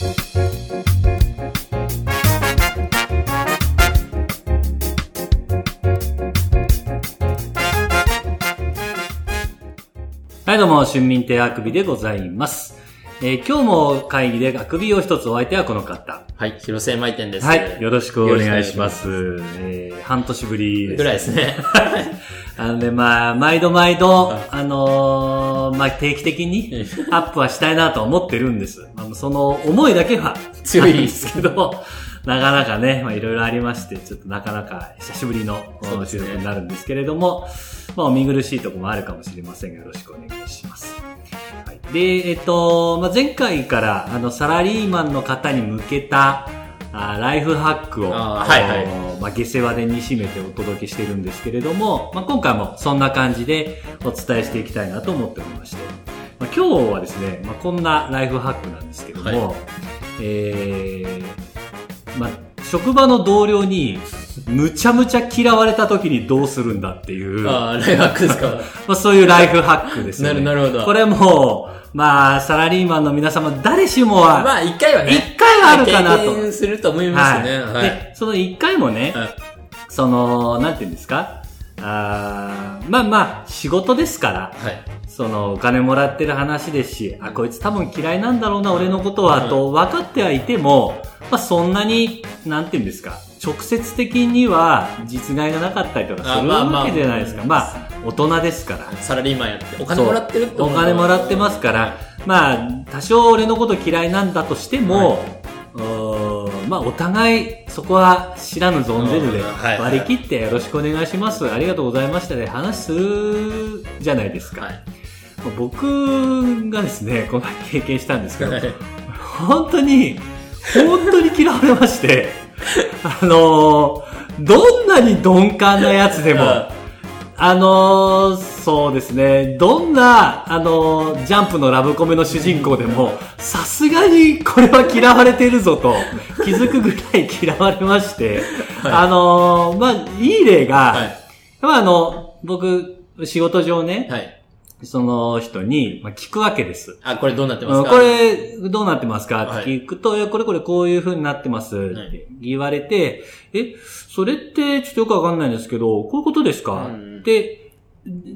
はい、どうも、春民亭あくびでございます。えー今日も会議であくびを一つお相手はこの方。はい、広瀬舞店です。はい、よろしくお願いします。よえー半年ぶりです、ぐらいですね。あのね、まあ、毎度毎度、あのーまあ、定期的にアップはしたいなと思ってるんです。あのその思いだけは強いですけど、なかなかね、まあ、いろいろありまして、ちょっとなかなか久しぶりの収録になるんですけれども、まあ、お見苦しいところもあるかもしれませんが、よろしくお願いします。はい、で、えっと、まあ、前回から、あの、サラリーマンの方に向けた、あライフハックを、はいはいのまあ、下世話でに締めてお届けしてるんですけれども、まあ、今回もそんな感じでお伝えしていきたいなと思っておりまして、まあ、今日はですね、まあ、こんなライフハックなんですけども、はえー、まあ、職場の同僚に、むちゃむちゃ嫌われた時にどうするんだっていう、まああ、ライフハックですか？あ、そういうライフハックですよね。なるなるほどこれもう、まあ、サラリーマンの皆様、誰しもは、まあ、一回はね。あるかなと経験すると思いますね。はい。で、その一回もね、はいその、なんて言うんですか？あーまあまあ、仕事ですから、はい。その、お金もらってる話ですし、あ、こいつ多分嫌いなんだろうな、俺のことは、と分かってはいても、まあそんなに、なんて言うんですか、直接的には実害がなかったりとかするあまあまあわけじゃないですか。まあ、大人ですから。サラリーマンやって。お金もらってるお金もらってますから、まあ、多少俺のこと嫌いなんだとしても、うーんまあ、お互い、そこは知らぬ存ぜぬで割り切ってよろしくお願いします。ありがとうございましたで話するじゃないですか。はい。僕がですね、この前経験したんですけど、はい本当に、本当に嫌われまして、あのーどんなに鈍感なやつでも、あのーそうですね、どんな、あのージャンプのラブコメの主人公でも、さすがにこれは嫌われてるぞと気づくぐらい嫌われまして、あのーまあ、いい例が、はい。まあ、あの、僕、仕事上ね、はい。その人に、まあ、聞くわけです。あ、これどうなってますか？うんこれ、どうなってますか？はい。って聞くと、いや、これこれこういう風になってます。って言われて、え、それってちょっとよくわかんないんですけど、こういうことですか？うん。って、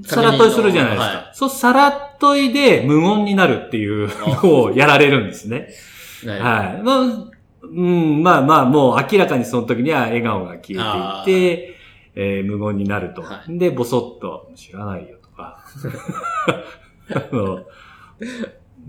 さらっといするじゃないですか。はそう、さらっといで無言になるっていうのをやられるんですね。はい。はい。まあ、うん、まあまあ、もう明らかにその時には笑顔が消えていて、えー無言になると。はいで、ぼそっと、知らないよとか。あの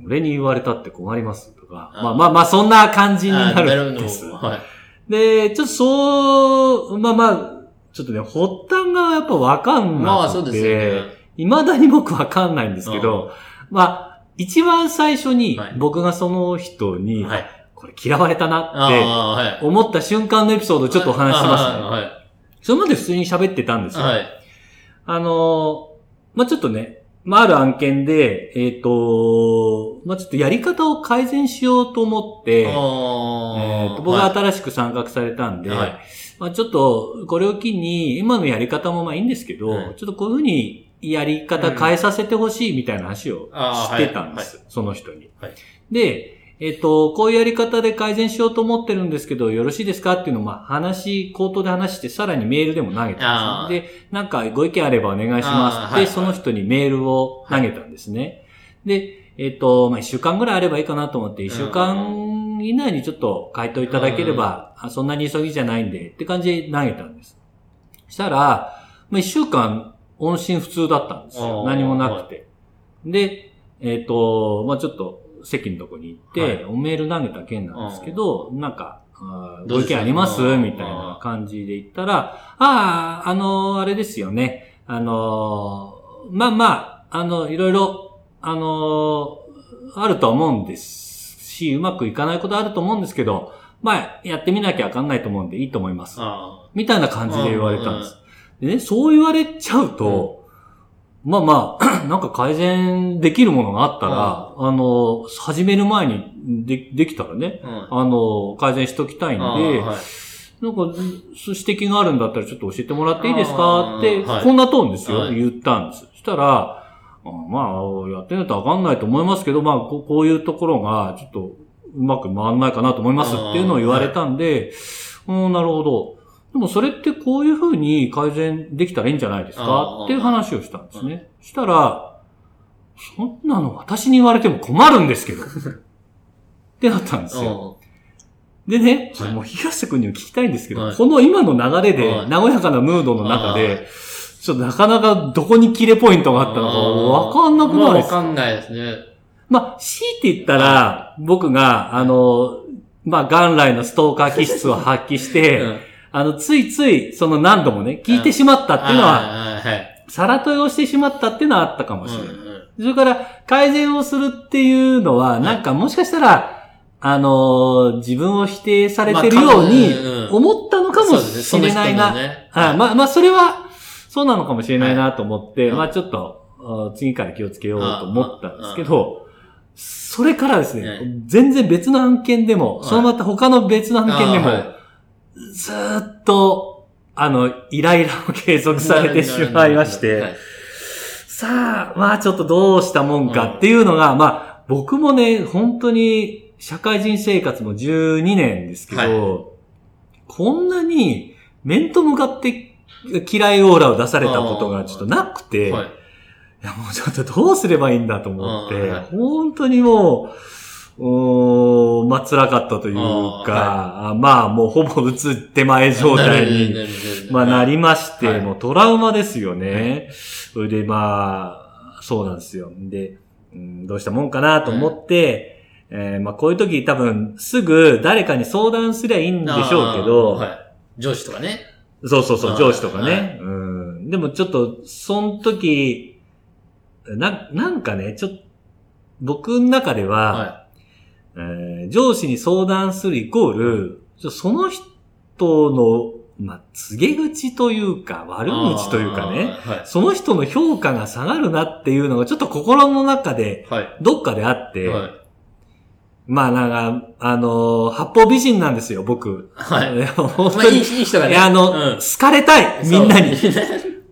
俺に言われたって困りますとか。まあまあまあ、そんな感じになるんです。はい。で、ちょっとそう、まあまあ、ちょっとね、発端がやっぱわかんなくて、まあ、そうですよね。未だに僕わかんないんですけど、まあ、一番最初にはい僕がその人に、はい。これ嫌われたなあって。思った瞬間のエピソードをちょっとお話ししますね。はい。それまで普通に喋ってたんですよ。はい。あのーまあ、ちょっとね、まあ、ある案件で、えっ、と、まあ、ちょっとやり方を改善しようと思って、えあー。と僕が新しく参画されたんで、はい。まあ、ちょっとこれを機に、今のやり方もまあいいんですけど、はいちょっとこういうふうにやり方変えさせてほしいみたいな話をしてたんです、その人に。はい。で、えっ、と、こういうやり方で改善しようと思ってるんですけど、よろしいですかっていうのを、まあ、話、口頭で話して、さらにメールでも投げたんですね。で、なんかご意見あればお願いしますって、あーはいその人にメールを投げたんですね。で、えっ、と、まあ、一週間ぐらいあればいいかなと思って、一週間以内にちょっと回答いただければ、あそんなに急ぎじゃないんで、って感じで投げたんです。したら、まあ、一週間音信不通だったんですよ。何もなくて。で、えっ、と、まあ、ちょっと席のとこに行って、はい。おメール投げた件なんですけど、なんか、あーどうですご意見あります？みたいな感じで言ったら、ああ、あのーあれですよね。あのーまあまあ、あの、いろいろ、あのーあると思うんですし、うまくいかないことあると思うんですけど、まあ、やってみなきゃわかんないと思うんでいいと思います。あみたいな感じで言われたんです。でね、そう言われちゃうと、まあまあ、なんか改善できるものがあったら、あの、始める前にでできたらね、あ。うん。あの、改善しときたいんで、あーはいなんか、そう指摘があるんだったらちょっと教えてもらっていいですか？って、あーはいこんなトーンですよ、はい言ったんです。そしたら、あまあ、やってみないとわかんないと思いますけど、まあこ、こういうところが、ちょっと、うまく回んないかなと思いますっていうのを言われたんで、うん、なるほど。でもそれってこういう風に改善できたらいいんじゃないですか？っていう話をしたんですね。したら、そんなの私に言われても困るんですけど。ってなったんですよ。でね、はい。もう東瀬君にも聞きたいんですけど、はい。この今の流れで、はい。和やかなムードの中はで、ちょっとなかなかどこに切れポイントがあったのかわかんなくないですか？わかんないですね。まあ、強いて言ったら、僕が、あの、まあ、元来のストーカー気質を発揮して、うんあの、ついつい、その何度もね、聞いてしまったっていうのは。さらとえをしてしまったっていうのはあったかもしれない。うんうん。それから、改善をするっていうのは、なんかもしかしたら、あのー自分を否定されてるように思ったのかもしれないな。そうですね。まあ、まあ、それは、そうなのかもしれないなと思って、はい。まあ、ちょっと、あ次から気をつけようと思ったんですけど、それからですね、はい。全然別の案件でも、はい。そのまた他の別の案件でも、ずーっと、あの、イライラを継続されてしまいまして、はい。さあ、まあちょっとどうしたもんかっていうのが、まあ僕もね、本当に社会人生活も12年ですけど、はい。こんなに面と向かって嫌いオーラを出されたことがちょっとなくて、はい。いやもうちょっとどうすればいいんだと思って、本当にもう、うーんまあ辛かったというか、あまあもうほぼ打つ手前状態にまあなりまして、はいもうトラウマですよね。それでまあ、そうなんですよ。で、うん、どうしたもんかなと思って、えーまあこういう時多分すぐ誰かに相談すりゃいいんでしょうけど、はい。上司とかね。そうそうそう、上司とかね、はいうん。でもちょっと、その時、な、なんかね、ちょっと、僕の中では、はえー上司に相談するイコール、その人の、まあ、告げ口というか、い。悪口というかね。はい。その人の評価が下がるなっていうのがちょっと心の中で、はい。どっかであって、はい。まあなんか、あのー八方美人なんですよ、僕。はいや 本まあ、いい、人がね。いや、あの、うん好かれたい、みんなに。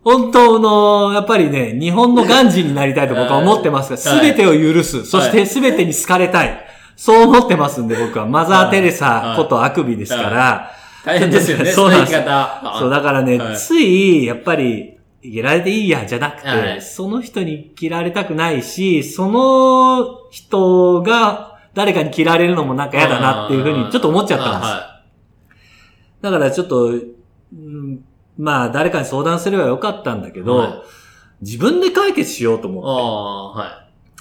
本当の、やっぱりね、日本のガンジーになりたいと僕は思ってますが、す はいべてを許す。そしてすべてに好かれたい。そう思ってますんで、僕は。マザー・テレサことあくびですから。大変ですよね。そうなんです。そう、だからね、はい。つい、やっぱり、やられていいや、じゃなくて、はい。その人に嫌われたくないし、その人が誰かに嫌われるのもなんか嫌だなっていうふうにちょっと思っちゃったんです。はだからちょっと、うんまあ誰かに相談すればよかったんだけど、はい。自分で解決しようとい。思っ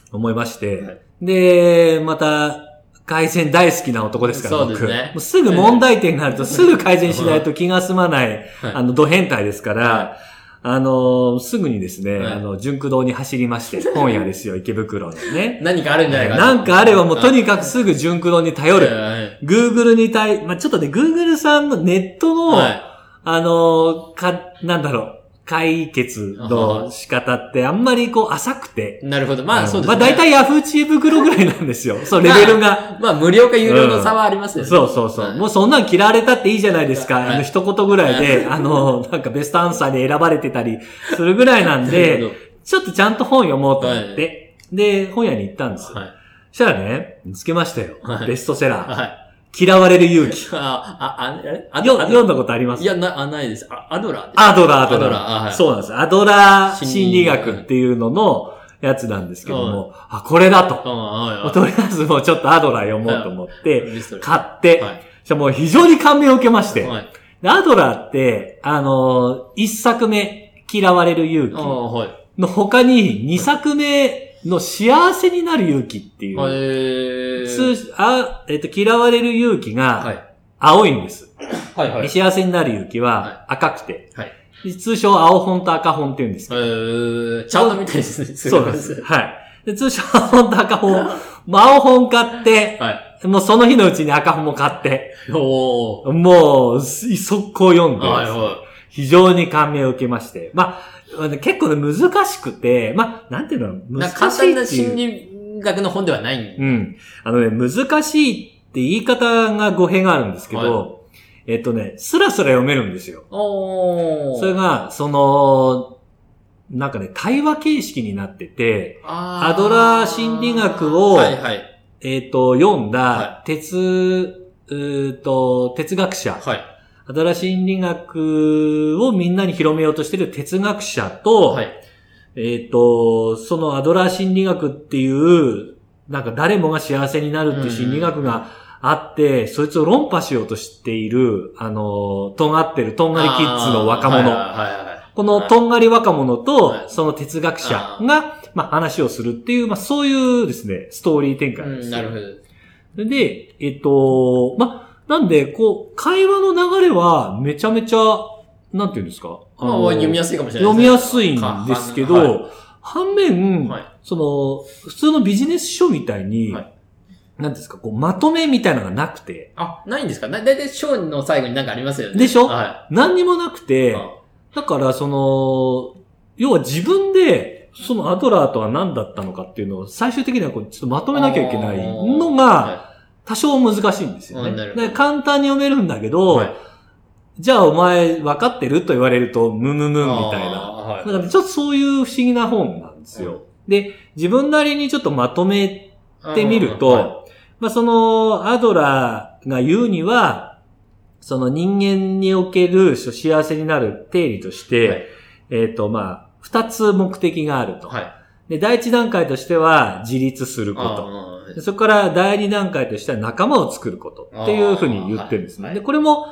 て、思いまして、はい。で、また、改善大好きな男ですから、そうですね僕。もうすぐ問題点があるとすぐ改善しないと気が済まない、はいあの、ド変態ですから、はあの、すぐにですね、はいあの、純駆動に走りまして、本屋ですよ、池袋のねい。。何かあるんじゃないかなんかあればもうとにかかくすぐ純駆動に頼る。はい。Google に対、まあ、ちょっとね、Google さんのネットの、はい。あの、か、なんだろう、解決の仕方ってあんまりこう浅くて。なるほど。まあ、そうですね。まあ大体 Yahoo 知恵袋ぐらいなんですよ。そう、レベルが。まあ、無料か有料の差はありますよね。そうそうそう。はいもうそんなん嫌われたっていいじゃないですか。はいあの一言ぐらいで、あの、なんかベストアンサーで選ばれてたりするぐらいなんでちょっとちゃんと本読もうと思って、で、本屋に行ったんですよ。はい。そしたらね、見つけましたよ。はいベストセラー。はい。嫌われる勇気。あ、あ、あ、あれ？あよ読んだこことあります？いや、な、あ、ないです。あ、アドラーです。アドラー、アドラー。ラーあはいそうなんです。アドラー心心理理学っていうののやつなんですけども、あ、これだと。とりあえずもうちょっとアドラー読もうと思って、買って、はい。じゃもう非常に感銘を受けまして、はい。でアドラーって、あのー一作目、嫌われる勇。気の他に二作目の幸せになる勇気っていう、はい。えー。通あえっと、嫌われる勇気はがい。青いんです。はい、はい。幸せになる勇気はは赤くて、はい。で通称青本と赤本って言うんですけえど、ー、チャートみたいですね。そうです。。はい。で、通称青本と赤本、青本買って、はい。もうその日のうちに赤本も買って、おー。もう、す速攻読んで、はい、は非常に感銘を受けまして。まあ、結構ね、難しくて、まあ、なんていうの難しいっていう。心理学の本ではないんうん。あのね、難しいって言い方が語弊があるんですけど、えっとね、スラスラ読めるんですよ。おー。それが、その、なんかね、対話形式になってて、あアドラー心理学をはい、はい。えっ、と、読んだは、哲、うーと、哲学者、はい。アドラー心理学をみんなに広めようとしている哲学者と、はい。えっ、と、そのアドラー心理学っていう、なんか誰もが幸せになるっていう心理学があって、そいつを論破しようとしている、あの、とんがってる、とんがりキッズの若者。このとんがり若者とはい、その哲学者が、まあ話をするっていう、まあそういうですね、ストーリー展開ですよ。なるほど。で、えっと、まあ、なんで、こう、会話の流れはめちゃめちゃ、なんていうんですか？まあ、の読みやすいかもしれない読みやすいんですけど、はい。反面、はい。その、普通のビジネス書みたいに、はい。なんですか、こう、まとめみたいなのがなくて、あ、ないんですか？だだいたいショーの最後になんかありますよね。でしょ？は何にもなくい。て、あだから、その、要は自分で、そのアドラーとは何だったのかっていうのを最終的にはこうちょっとまとめなきゃいけないのがは多少難しいんですよね。簡単に読めるんだけいど、はいじゃあお前分かってると言われるとムムムみたいな。はいだからちょっとそういう不思議な本なんですよ。で、自分なりにちょっとまとめてみると、はまあそのアドラーが言うには、その人間における幸せになる定理として、はいえっ、とまあ、二つ目的があると。はい。で、第一段階としては自立すること。でそこから第二段階としては仲間を作ることっていうふうに言ってるんですね。で、これも、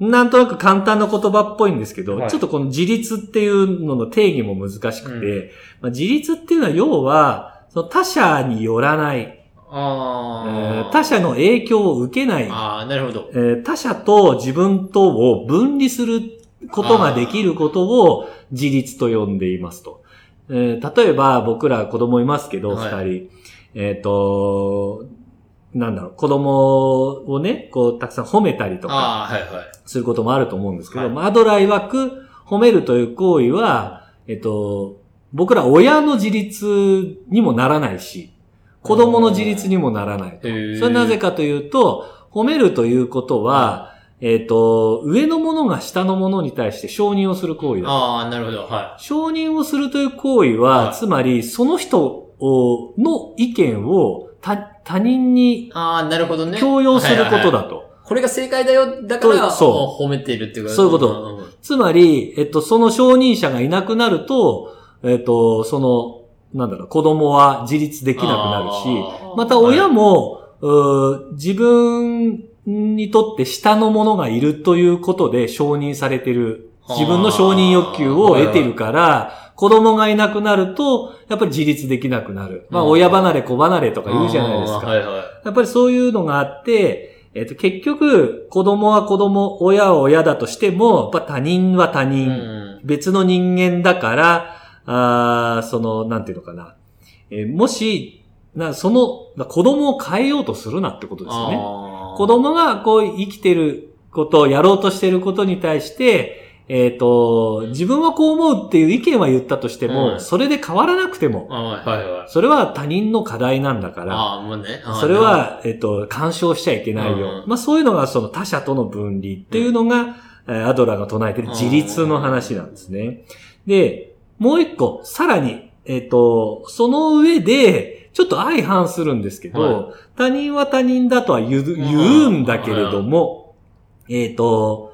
なんとなく簡単な言葉っぽいんですけど、はいちょっとこの自立っていうのの定義も難しくて、うまあ、自立っていうのは要は、その他者によらない、えあーー他者の影響を受けない、ああ、なるほど。えー他者と自分とを分離することができることを自立と呼んでいますと。えー例えば僕ら子供いますけど、二、はい人。えっ、と、なんだろう、子供をね、こう、たくさん褒めたりとか。することもあると思うんですけど、はいまあアドラー曰く、褒めるという行為は、えっ、と、僕ら親の自立にもならないし、子供の自立にもならないそれはなぜかというと、褒めるということは、えっ、と、上のものが下のものに対して承認をする行為だ。ああ、なるほど。は承認をするという行為は、はいつまり、その人をの意見を他他人にい。ああ、なるほどね。強要することはいはいはい。だと。これが正解だよ。だから、そう褒めているっていうか。そういうことつまり、えっと、その承認者がいなくなると、えっと、その、なんだろう、子供は自立できなくなるし、また親も、うー自分にとって下のものがいるということで承認されてる。自分の承認欲求を得ているから、子供がいなくなると、やっぱり自立できなくなる。まあ、うん親離れ、子離れとか言うじゃないですか。はいはい。やっぱりそういうのがあって、えっと、結局、子供は子供、親は親だとしても、やっぱ他人は他う人、ん。別の人間だから、あーその、なんていうのかな。えーもし、なその、な子供を変えようとするなってことですよね。子供がこう生きてることをやろうとしてることに対して、えっ、と、自分はこう思うっていう意見は言ったとしても、うんそれで変わらなくても、あーはいはい。それは他人の課題なんだから、ああ、もうね。それ、は、えっと、干渉しちゃいけないよ。うんまあそういうのがその他者との分離っていうのが、えーアドラーが唱えている自立の話なんですね。で、もう一個、さらに、えっと、その上で、ちょっと相反するんですけど、は他人は他人だとは言う言うんだけれども、えっと、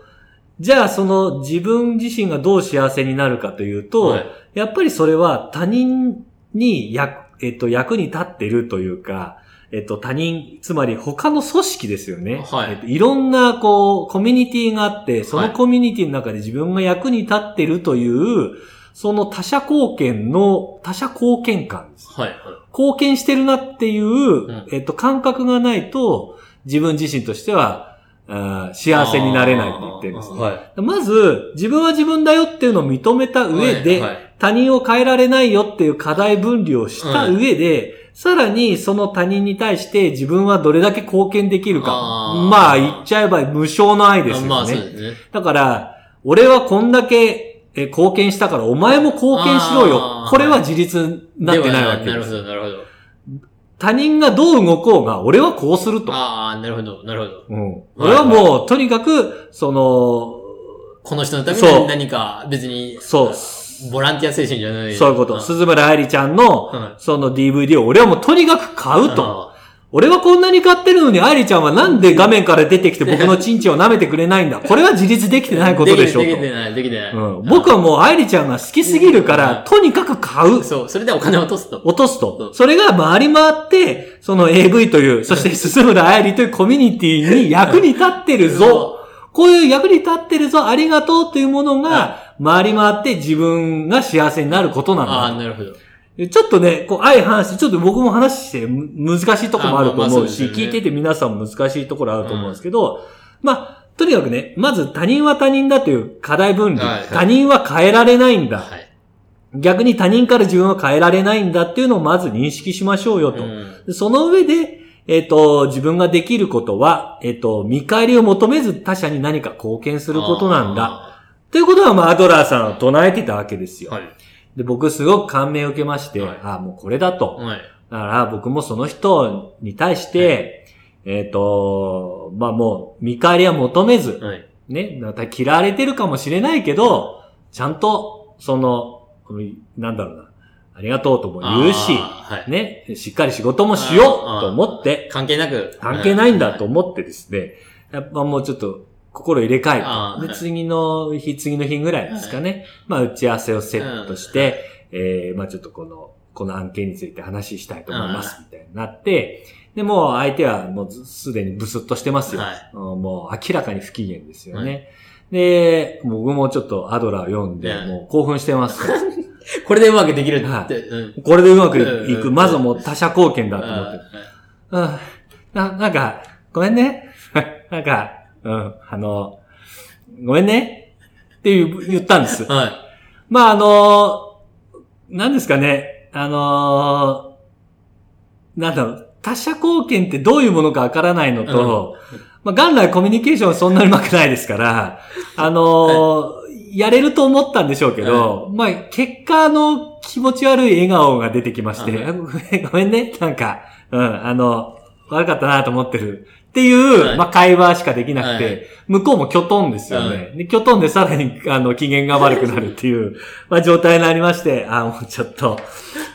じゃあその自分自身がどう幸せになるかというと、はいやっぱりそれは他人に役、えっと、役に立ってるというか、えっと、他人、つまり他の組織ですよね。はいえっと、いろんな、こう、コミュニティがあって、そはいのコミュニティの中で自分が役に立ってるという、その他者貢献の、他者貢献感です。はいはい。貢献してるなっていう、んえっと、感覚がないと、自分自身としては、幸せになれないって言ってるんですね。はい。まず、自分は自分だよっていうのを認めた上で、はいはい他人を変えられないよっていう課題分離をした上で、さらにその他人に対して自分はどれだけ貢献できるか。あーまあ言っちゃえば無償の愛ですよね。まあそうですね。だから、俺はこんだけえ貢献したからお前も貢献しろよこれは自立になってないわけです。なるほど、なるほど。他人がどう動こうが、俺はこうすると。ああ、なるほど、なるほど。うん、俺はもう、とにかく、その、この人のために何か別に、そう、ボランティア精神じゃない。そういうこと。ん鈴村愛理ちゃんの、うんその DVD を俺はもうとにかく買うと。あ俺はこんなに買ってるのに、愛理ちゃんはなんで画面から出てきて 僕のチンチンを舐めてくれないんだ？これは自立できてないことでしょとできてない、できてない。うん、僕はもう愛理ちゃんが好きすぎるから、とにかく買う。そう、それでお金を落とすと。落とすと。それが回り回って、その AV という、そして進む愛理というコミュニティに役に立ってるぞ。こういう役に立ってるぞ、ありがとうというものが、回り回って自分が幸せになることなんだ。ああ、なるほど。ちょっとね、こう、相反して、ちょっと僕も話してむ難しいところもあると思うし、聞いてて皆さんも難しいところあると思うんですけど、まあ、とにかくね、まず他人は他人だという課題分離。他人は変えられないんだ。はい。逆に他人から自分は変えられないんだっていうのをまず認識しましょうよと。その上で、えっ、と、自分ができることは、えっ、と、見返りを求めず他者に何か貢献することなんだ。あということは、まあ、アドラーさんは唱えてたわけですよ。ーはい。で、僕すごく感銘を受けまして、はいああ、もうこれだと。はい。だから僕もその人に対して、えっ、と、まあもう見返りは求めず、はい。ね、また嫌われてるかもしれないけど、ちゃんと、その、うんなんだろうな、ありがとうとも言うし、はい。ね、しっかり仕事もしようと思って、関係なく。関係ないんだと思ってですね、やっぱもうちょっと心入れ替えて、で、あーはい。次の日、次の日ぐらいですかね、まあ打ち合わせをセットして、えー、まあちょっとこの、この案件について話したいと思います、みたいになって、で、もう相手はもうずすでにブスッとしてますよ。はい。うんもう明らかに不機嫌ですよね。で、僕もちょっとアドラーを読んで、はいもう興奮してます。よ。これでうまくできるって。うん。これでうまくいく。うん。うん。まずはもう他者貢献だと思って。あうん。な、なんか、ごめんね。なんか、うん、あの、ごめんね。っていう言ったんですー。はい。まあ、あの、何ですかね。あの、なんだろう、他者貢献ってどういうものかわからないのと、まあ、元来コミュニケーションはそんなに上手くないですから、あのやれると思ったんでしょうけど、まあ、結果の気持ち悪い笑顔が出てきまして、うんあごめん、ごめんね、なんか、うん、あの、悪かったなと思ってる。っていう、はいまあ、会話しかできなくて、はい向こうもキョトンですよね。で、キョトンでさらに、あの、機嫌が悪くなるっていう、まあ、状態になりまして、あ、もうちょっと、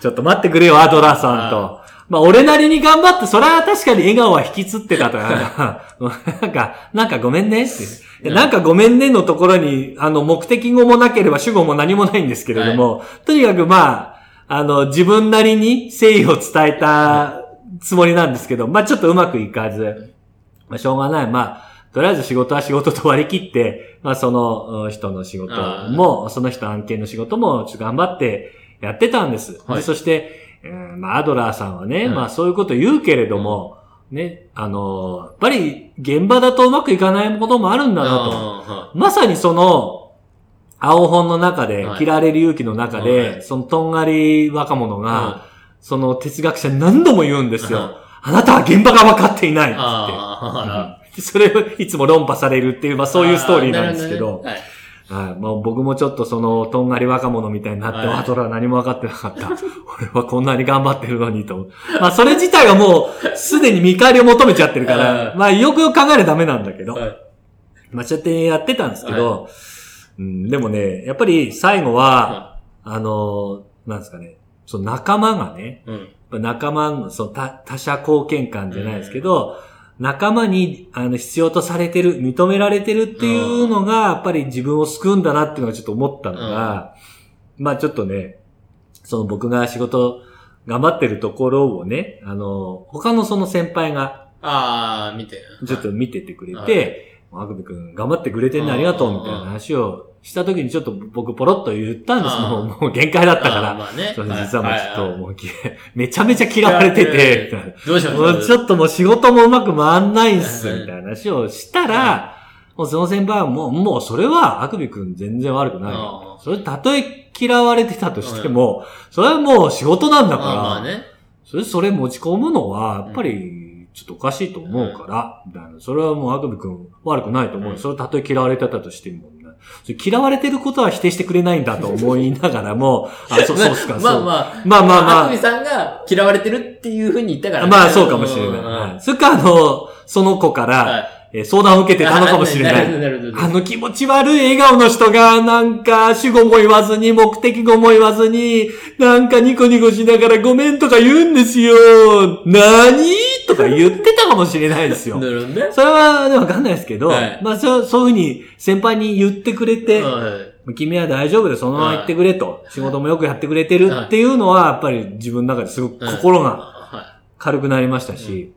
ちょっと待ってくれよ、アドラーさんと。まあ、俺なりに頑張って、それは確かに笑顔は引きつってたと。なんか、なんかごめんねって。でなんかごめんねのところに、あの、目的語もなければ主語も何もないんですけれども、とにかくまあ、あの、自分なりに誠意を伝えたつもりなんですけど、まあちょっとうまくいかず、まあしょうがない。まあ、とりあえず仕事は仕事と割り切って、まあそのうん人の仕事も、その人案件の仕事もちょっと頑張ってやってたんです。はい。でそして、うんまあアドラーさんはね、はいまあそういうこと言うけれども、ね、あの、やっぱり現場だとうまくいかないこともあるんだなと。あまさにその、青本の中で、はい。嫌われる勇気の中で、はい。そのとんがり若者ーが、その哲学者に何度も言うんですよ。うんあなたは現場が分かっていないっつって。それをいつも論破されるっていう、まあーそういうストーリーなんですけど、はい。まあ、僕もちょっとその、とんがり若者みたいになって、はい。あ、トラは何も分かってなかった。俺はこんなに頑張ってるのにと。まあそれ自体はもう、すでに見返りを求めちゃってるかはら、い。まあよくよく考えるとダメなんだけど、はい。はいまあ、そうやってやってたんですけど、うん、でもね、やっぱり最後は、あの、なんですかね、その仲間がね、うん。仲間の、その他他者貢献感じゃないですけど、仲間にあの必要とされてる、認められてるっていうのが、やっぱり自分を救うんだなっていうのがちょっと思ったのが、まあちょっとね、その僕が仕事頑張ってるところをね、あの、他のその先輩がああ、見て。ちょっと見ててくれはて、あくびくん頑張ってくれてんねありがとうみたいな話をした時にちょっと僕ポロッと言ったんです。もう、もう限界だったから。まあね。そう実はもうちょっと、いもうき、めちゃめちゃ嫌われてて、みたいなどうしましょうもうちょっともう仕事もうまく回んないんす、はいみたいな話をしたら、もうその先輩はもう、もうそれは、あくびくん全然悪くない。それ、たとえ嫌われてたとしても、それはもう仕事なんだあから。それ、それ持ち込むのは、やっぱり、ちょっとおかしいと思うから、みたいな。それはもう、あくびくん悪くないと思うそれたとえ嫌われてたとしても、嫌われてることは否定してくれないんだと思いながらも、あ、そう、そうっすか、まそう。あまあ。まあまあまああくびさんが嫌われてるっていうふうに言ったからね。まあ、そうかもしれない。うんはいそれか、あの、その子から、はいえー相談を受けてたのかもしれな。ないあの気持ち悪い笑顔の人が、なんか、主語も言わずに、目的語も言わずに、なんかニコニコしながらごめんとか言うんですよ。何とか言ってたかもしれないですよ。な。るほどね。それはね、わかんないですけど、はい。まあそう、そういうふうに先輩に言ってくれて、はい君は大丈夫でそのまま行ってくれと、仕事もよくやってくれてるっていうのは、やっぱり自分の中ですごく心がは軽くなりましたし、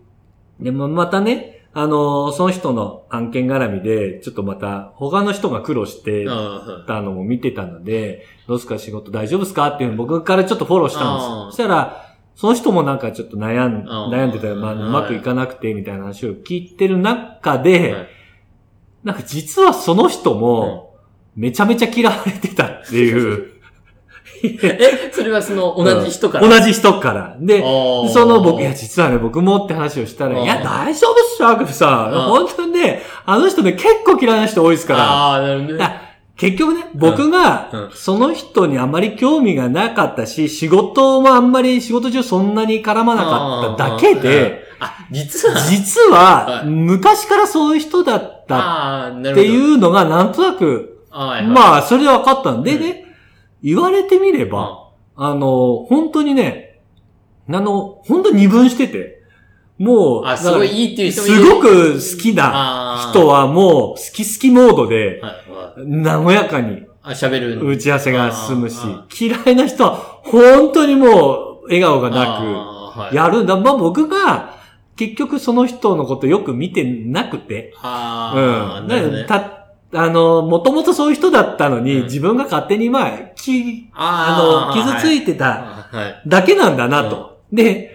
でもまたね、あの、その人の案件絡みで、ちょっとまた他の人が苦労してたのも見てたので、どうすか仕事大丈夫ですか？っていうのを僕からちょっとフォローしたんです。そしたら、その人もなんかちょっと悩ん、悩んでたら、まあ、はいうまくいかなくて、みたいな話を聞いてる中い。で、はいなんか実はその人も、めちゃめちゃ嫌われてたっていう。え、それはその同じ人から？同じ人から。で、その僕、いや、実はね、僕もって話をしたら、いや、大丈夫っすよ、アクフさん。本当にね、あの人ね、結構嫌いな人多いですから。ああ、なるほどね。あ結局ね、僕うん。が、その人にあまり興味がなかったし、仕事もあんまり仕事中そんなに絡まなかっただけで、あ、実は、実ははい。昔からそういう人だった。っていうのがなんとなく、まあ、それで分かったんでうん。ね、言われてみれば、あの、本当にね、あの、本当に二分してて、もう、あ、すごいいいっていう人もいするごく好きな人はもう、好き好きモードで、はいはい。和やかにあ、喋る。打ち合わせが進むしあ、嫌いな人は本当にもう笑顔がなく、やるんだ。まあ僕が結局その人のことよく見てなくて、ああ、うん。なるほどね。た、あの、もともとそういう人だったのに、うん自分が勝手にまあ、き、ああの、傷ついいてたはい。だけなんだなと。で、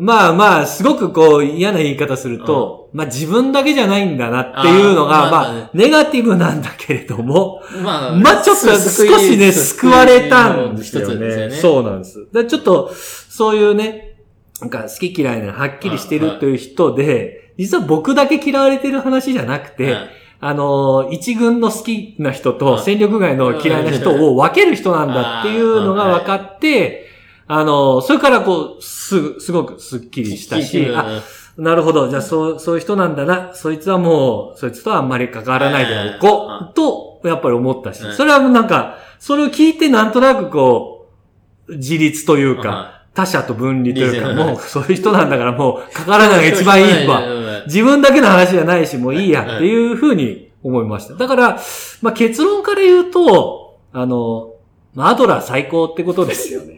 まあまあ、すごくこう嫌な言い方すると、まあ自分だけじゃないんだなっていうのが、あーまあまあ、ネガティブなんだけれども、まあ、まあちょっと少しね、救われたんですよね。ね。そうなんです。でちょっと、そういうね、なんか好き嫌いがはっきりしてるという人で、実は僕だけ嫌われてる話じゃなくて、はいあの、一軍の好きな人はいと戦力外の嫌いな人を分ける人なんだっていうのが分かって、あの、それからこう、すぐ、すごくスッキリしたし、あ、なるほど。じゃあ、そう、そういう人なんだな。そいつはもう、そいつとはあんまり関わらないでおこう。と、やっぱり思ったしう。んそれはなんか、それを聞いてなんとなくこう、自立というか、は他者と分離というか、もうそういう人なんだからもう関わらないのが一番いいわ。わ。自分だけの話じゃないし、もういいやっていうふうに思いました。だから、まあ、結論から言うと、あの、まあアドラー最高ってことですよね。